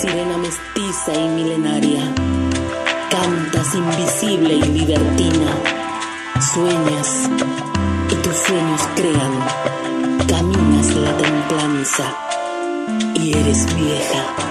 sirena mestiza y milenaria. Cantas invisible y libertina. Sueñas y tus sueños crean. Caminas la templanza y eres vieja.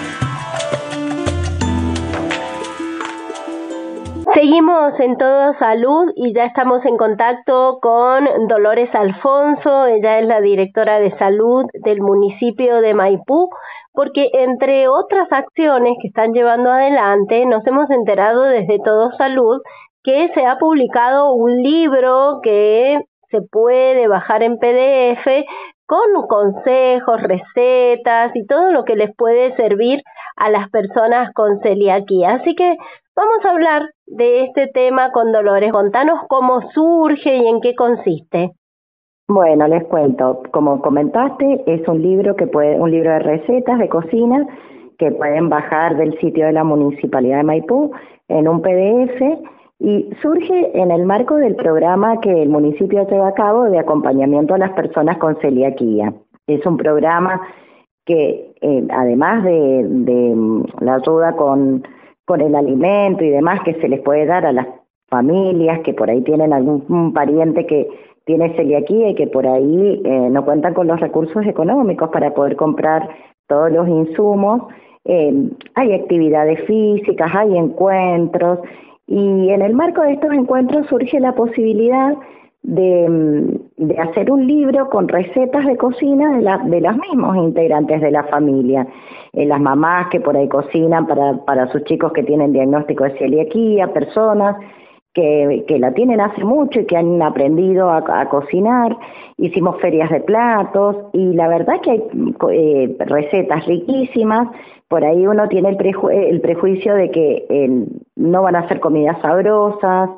Seguimos en Todo Salud y ya estamos en contacto con Dolores Alfonso, ella es la directora de salud del municipio de Maipú, porque entre otras acciones que están llevando adelante, nos hemos enterado desde Todo Salud que se ha publicado un libro que se puede bajar en PDF con consejos, recetas y todo lo que les puede servir a las personas con celiaquía. Así que vamos a hablar de este tema con Dolores. Contanos cómo surge y en qué consiste. Bueno, les cuento. Como comentaste, es un libro que puede, un libro de recetas de cocina que pueden bajar del sitio de la Municipalidad de Maipú en un PDF y surge en el marco del programa que el municipio lleva a cabo de acompañamiento a las personas con celiaquía. Es un programa que, eh, además de, mm, la ayuda con, con el alimento y demás que se les puede dar a las familias que por ahí tienen algún pariente que tiene celiaquía y que por ahí eh, no cuentan con los recursos económicos para poder comprar todos los insumos, eh, hay actividades físicas, hay encuentros y en el marco de estos encuentros surge la posibilidad de, mm, de hacer un libro con recetas de cocina de, la, de los mismos integrantes de la familia. Eh, las mamás que por ahí cocinan para, para sus chicos que tienen diagnóstico de celiaquía, personas que, que, la tienen hace mucho y que han aprendido a, cocinar. Hicimos ferias de platos y la verdad que hay eh, recetas riquísimas por ahí uno tiene el, el prejuicio de que eh, no van a ser comidas sabrosas.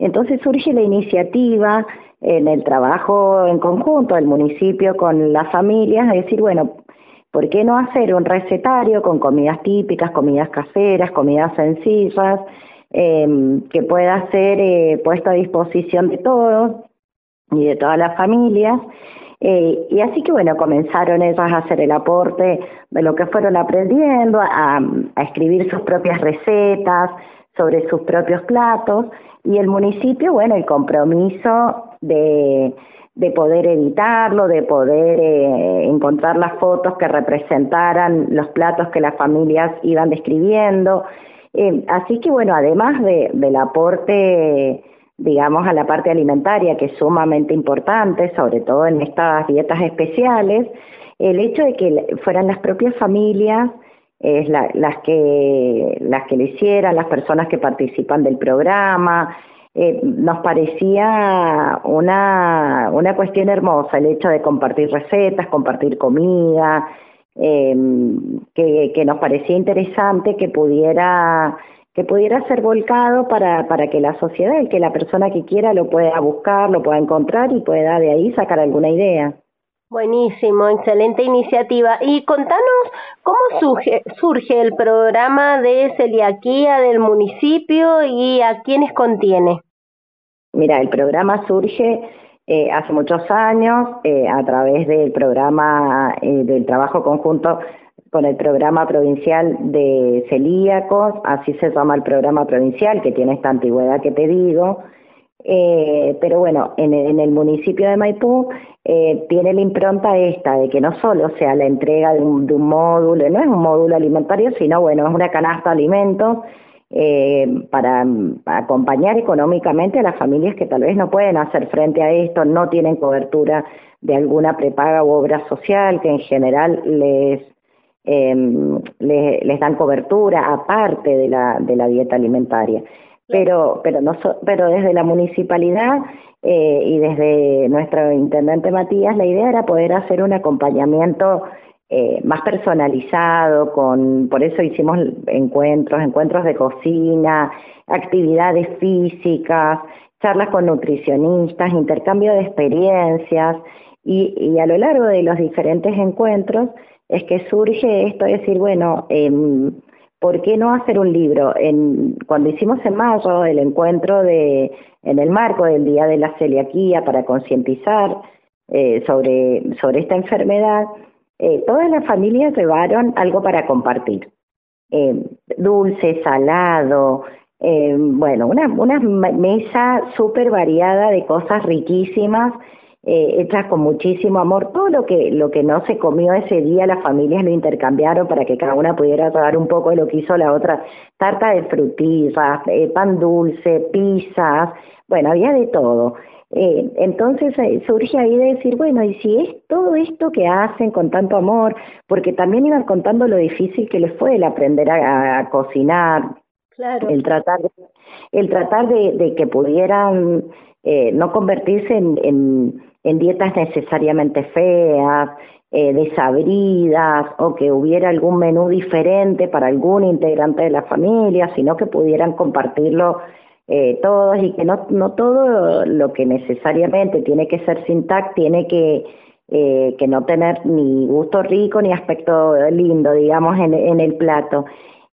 Entonces surge la iniciativa en el trabajo en conjunto del municipio con las familias de decir, bueno, ¿por qué no hacer un recetario con comidas típicas, comidas caseras, comidas sencillas, eh, que pueda ser eh, puesto a disposición de todos y de todas las familias? Eh, y así que bueno, comenzaron ellas a hacer el aporte de lo que fueron aprendiendo, a escribir sus propias recetas sobre sus propios platos y el municipio, bueno, el compromiso de, de poder editarlo, de poder eh, encontrar las fotos que representaran los platos que las familias iban describiendo. Eh, así que bueno, además de, del aporte digamos, a la parte alimentaria, que es sumamente importante, sobre todo en estas dietas especiales, el hecho de que fueran las propias familias es las que las que lo hicieran, las personas que participan del programa, eh, nos parecía una, una cuestión hermosa el hecho de compartir recetas, compartir comida, eh, que, que nos parecía interesante que pudiera que pudiera ser volcado para, para que la sociedad, el que la persona que quiera lo pueda buscar, lo pueda encontrar y pueda de ahí sacar alguna idea. Buenísimo, excelente iniciativa. Y contanos cómo surge, surge el programa de celiaquía del municipio y a quiénes contiene. Mira, el programa surge eh, hace muchos años eh, a través del programa eh, del trabajo conjunto con el programa provincial de celíacos, así se llama el programa provincial, que tiene esta antigüedad que te digo. Eh, pero bueno, en, el municipio de Maipú eh, tiene la impronta esta de que no solo sea la entrega de un, módulo, no es un módulo alimentario, sino bueno, es una canasta de alimentos eh, para, acompañar económicamente a las familias que tal vez no pueden hacer frente a esto, no tienen cobertura de alguna prepaga u obra social que en general les eh, les, les, dan cobertura aparte de la, de la dieta alimentaria. Pero, pero, no pero desde la municipalidad eh, y desde nuestro intendente Matías, la idea era poder hacer un acompañamiento eh, más personalizado, con, por eso hicimos encuentros, encuentros de cocina, actividades físicas, charlas con nutricionistas, intercambio de experiencias, y, y a lo largo de los diferentes encuentros es que surge esto de decir, bueno, eh, ¿por qué no hacer un libro? En, cuando hicimos en mayo el encuentro de, en el marco del Día de la Celiaquía para concientizar eh, sobre, sobre esta enfermedad, eh, todas las familias llevaron algo para compartir. eh, dulce, salado, eh, bueno, una, una mesa súper variada de cosas riquísimas, eh, hechas con muchísimo amor. Todo lo que, lo que no se comió ese día, las familias lo intercambiaron para que cada una pudiera dar un poco de lo que hizo la otra. Tarta de frutillas, eh, pan dulce, pizzas, bueno, había de todo. Eh, entonces eh, surge ahí de decir, bueno, y si es todo esto que hacen con tanto amor, porque también iban contando lo difícil que les fue el aprender a, cocinar, el tratar, el tratar de, que pudieran eh, no convertirse en, en, dietas necesariamente feas, eh, desabridas o que hubiera algún menú diferente para algún integrante de la familia, sino que pudieran compartirlo eh, todos y que no, no todo lo que necesariamente tiene que ser sin tac tiene que, eh, que no tener ni gusto rico ni aspecto lindo, digamos, en, en el plato.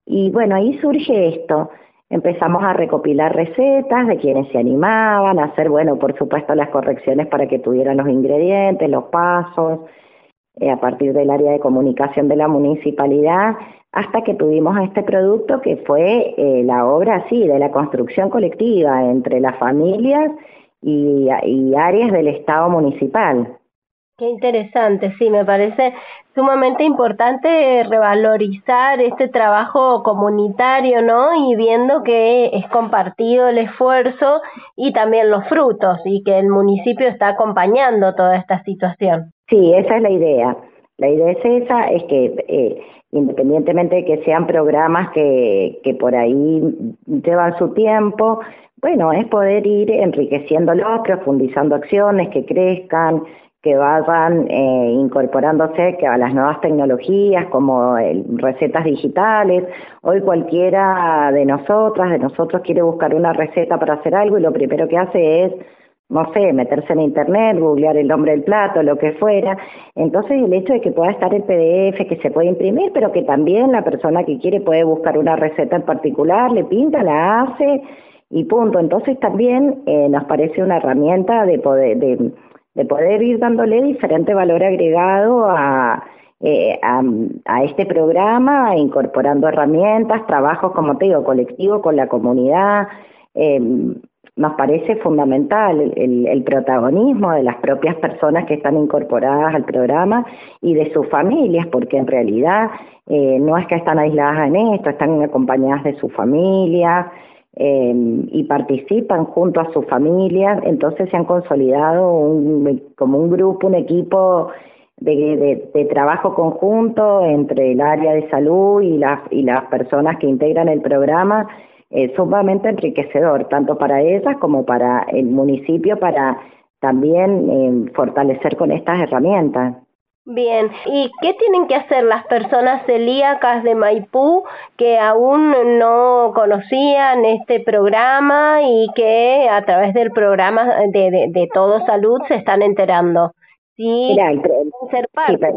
Y bueno, ahí surge esto. Empezamos a recopilar recetas de quienes se animaban, a hacer, bueno, por supuesto, las correcciones para que tuvieran los ingredientes, los pasos, eh, a partir del área de comunicación de la municipalidad, hasta que tuvimos este producto que fue eh, la obra, sí, de la construcción colectiva entre las familias y áreas del Estado municipal. Qué interesante, sí, me parece sumamente importante revalorizar este trabajo comunitario, ¿no? Y viendo que es compartido el esfuerzo y también los frutos y que el municipio está acompañando toda esta situación. Sí, esa es la idea. La idea es esa, es que eh, independientemente de que sean programas que, que por ahí llevan su tiempo, bueno, es poder ir enriqueciéndolos, profundizando acciones que crezcan, que vayan eh, incorporándose que a las nuevas tecnologías como recetas digitales. Hoy cualquiera de nosotras, de nosotros quiere buscar una receta para hacer algo y lo primero que hace es, no sé, meterse en internet, googlear el nombre del plato, lo que fuera. Entonces el hecho de que pueda estar el PDF, que se puede imprimir, pero que también la persona que quiere puede buscar una receta en particular, le pinta, la hace y punto. Entonces también eh, nos parece una herramienta de poder... De, de poder ir dándole diferente valor agregado a, eh, a, este programa, incorporando herramientas, trabajos, como te digo, colectivo con la comunidad. Eh, nos parece fundamental el, protagonismo de las propias personas que están incorporadas al programa y de sus familias, porque en realidad eh, no es que están aisladas en esto, están acompañadas de su familia, Em, y participan junto a sus familias, entonces se han consolidado un, como un grupo, un equipo de, de, trabajo conjunto entre el área de salud y las, y las personas que integran el programa, eh, sumamente enriquecedor, tanto para ellas como para el municipio, para también eh, fortalecer con estas herramientas. Bien, ¿y qué tienen que hacer las personas celíacas de Maipú que aún no conocían este programa y que a través del programa de, de, Todo Salud se están enterando? Sí, ser parte.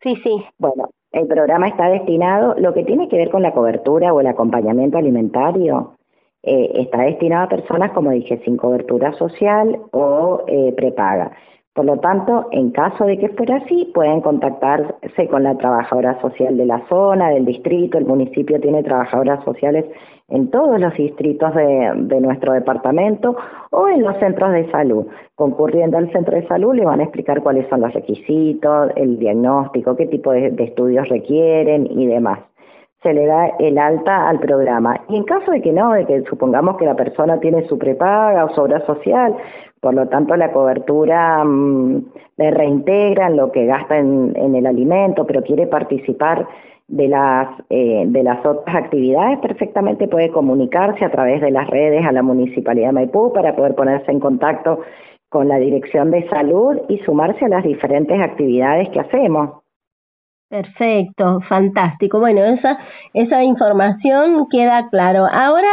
Sí, sí. Bueno, el programa está destinado, lo que tiene que ver con la cobertura o el acompañamiento alimentario, eh, está destinado a personas, como dije, sin cobertura social o eh, prepaga. Por lo tanto, en caso de que fuera así, pueden contactarse con la trabajadora social de la zona, del distrito. El municipio tiene trabajadoras sociales en todos los distritos de, nuestro departamento o en los centros de salud. Concurriendo al centro de salud le van a explicar cuáles son los requisitos, el diagnóstico, qué tipo de, de estudios requieren y demás se le da el alta al programa. Y en caso de que no, de que supongamos que la persona tiene su prepaga o su obra social, por lo tanto, la cobertura mm, le reintegra lo que gasta en, el alimento, pero quiere participar de las, eh, de las otras actividades, perfectamente puede comunicarse a través de las redes a la Municipalidad de Maipú para poder ponerse en contacto con la Dirección de Salud y sumarse a las diferentes actividades que hacemos. Perfecto, fantástico. Bueno, esa, esa información queda claro. Ahora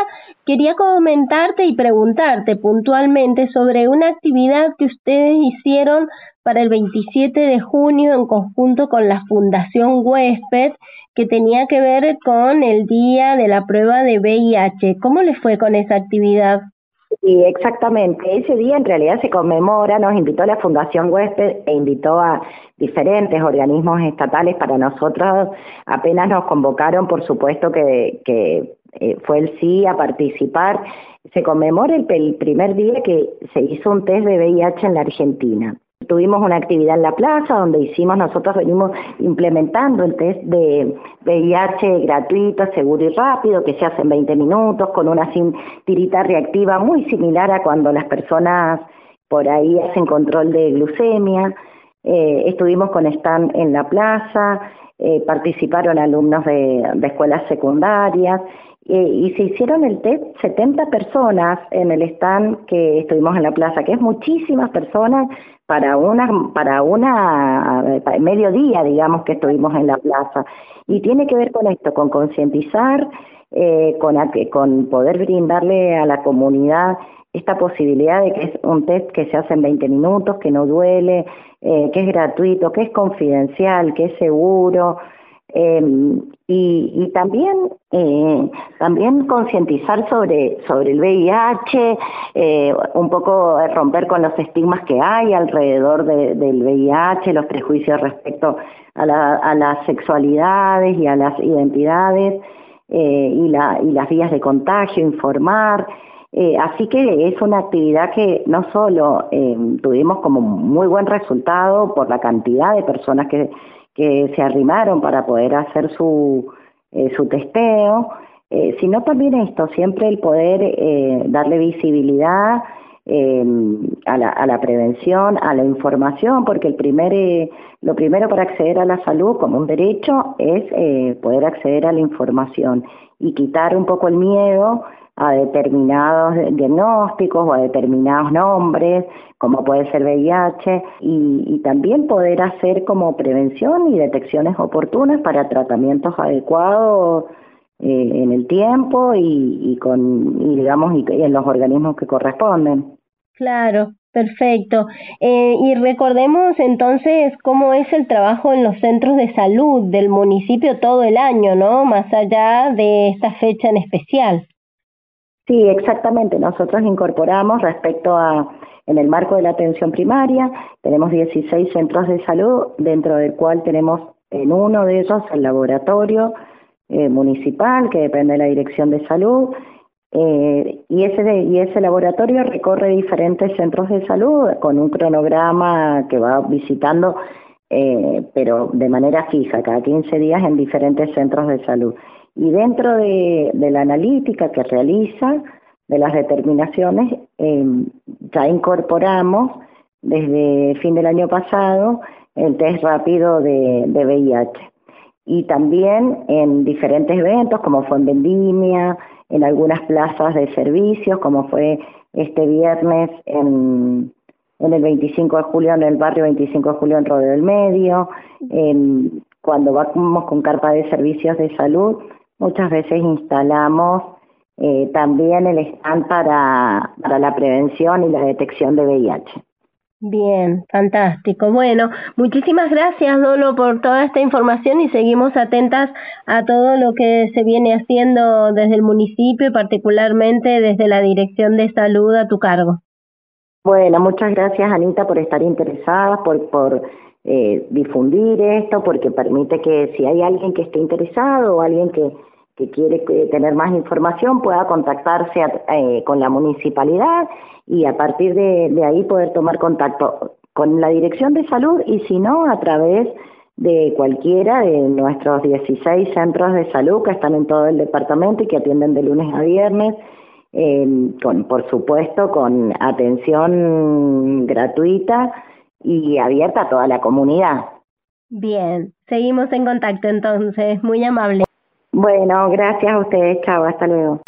quería comentarte y preguntarte puntualmente sobre una actividad que ustedes hicieron para el 27 de junio en conjunto con la Fundación Huésped que tenía que ver con el día de la prueba de VIH. ¿Cómo les fue con esa actividad? Sí, exactamente. Ese día en realidad se conmemora, nos invitó la Fundación Huésped e invitó a diferentes organismos estatales. Para nosotros apenas nos convocaron, por supuesto que, que eh, fue el sí a participar. Se conmemora el, el primer día que se hizo un test de VIH en la Argentina. Tuvimos una actividad en la plaza donde hicimos, nosotros venimos implementando el test de VIH gratuito, seguro y rápido, que se hace en 20 minutos, con una tirita reactiva muy similar a cuando las personas por ahí hacen control de glucemia. Eh, estuvimos con stand en la plaza, eh, participaron alumnos de, escuelas secundarias eh, y se hicieron el test 70 personas en el stand que estuvimos en la plaza, que es muchísimas personas para una para una mediodía digamos que estuvimos en la plaza. Y tiene que ver con esto con concientizar eh, con con poder brindarle a la comunidad esta posibilidad de que es un test que se hace en 20 minutos que no duele eh, que es gratuito que es confidencial que es seguro eh, y, y, también eh, también concientizar sobre sobre el VIH eh, un poco romper con los estigmas que hay alrededor de, del VIH los prejuicios respecto a, la, a las sexualidades y a las identidades eh, y la y las vías de contagio informar. Eh, así que es una actividad que no solo eh, tuvimos como muy buen resultado por la cantidad de personas que que se arrimaron para poder hacer su, eh, su testeo, eh, sino también esto, siempre el poder eh, darle visibilidad eh, a, la, a la prevención, a la información, porque el primer, eh, lo primero para acceder a la salud como un derecho es eh, poder acceder a la información y quitar un poco el miedo a determinados diagnósticos o a determinados nombres, como puede ser VIH, y, y también poder hacer como prevención y detecciones oportunas para tratamientos adecuados eh, en el tiempo y, y con y digamos y, en los organismos que corresponden. Claro, Perfecto. Eh, y recordemos entonces cómo es el trabajo en los centros de salud del municipio todo el año, ¿no? Más allá de esta fecha en especial. Sí, exactamente. Nosotros incorporamos respecto a, en el marco de la atención primaria, tenemos 16 centros de salud, dentro del cual tenemos en uno de ellos el laboratorio eh, municipal, que depende de la Dirección de Salud, eh, y, ese de, y ese laboratorio recorre diferentes centros de salud con un cronograma que va visitando, eh, pero de manera fija, cada 15 días en diferentes centros de salud. Y dentro de, de la analítica que realiza, de las determinaciones, eh, ya incorporamos desde fin del año pasado el test rápido de, de VIH. Y también en diferentes eventos, como fue en Vendimia, en algunas plazas de servicios, como fue este viernes en, en el 25 de julio, en el barrio 25 de julio en Rodeo del Medio, en, cuando vamos con carpa de servicios de salud, Muchas veces instalamos eh, también el stand para, para la prevención y la detección de VIH. Bien, fantástico. Bueno, muchísimas gracias, Dolo, por toda esta información y seguimos atentas a todo lo que se viene haciendo desde el municipio y particularmente desde la Dirección de Salud a tu cargo. Bueno, muchas gracias, Anita, por estar interesada, por, por eh, difundir esto, porque permite que si hay alguien que esté interesado o alguien que, que quiere tener más información pueda contactarse eh, con la municipalidad y a partir de, de ahí poder tomar contacto con la Dirección de Salud y si no, a través de cualquiera de nuestros 16 centros de salud que están en todo el departamento y que atienden de lunes a viernes, eh, con, por supuesto con atención gratuita y abierta a toda la comunidad. Bien, seguimos en contacto entonces, muy amable. Bueno, gracias a ustedes, chao, hasta luego.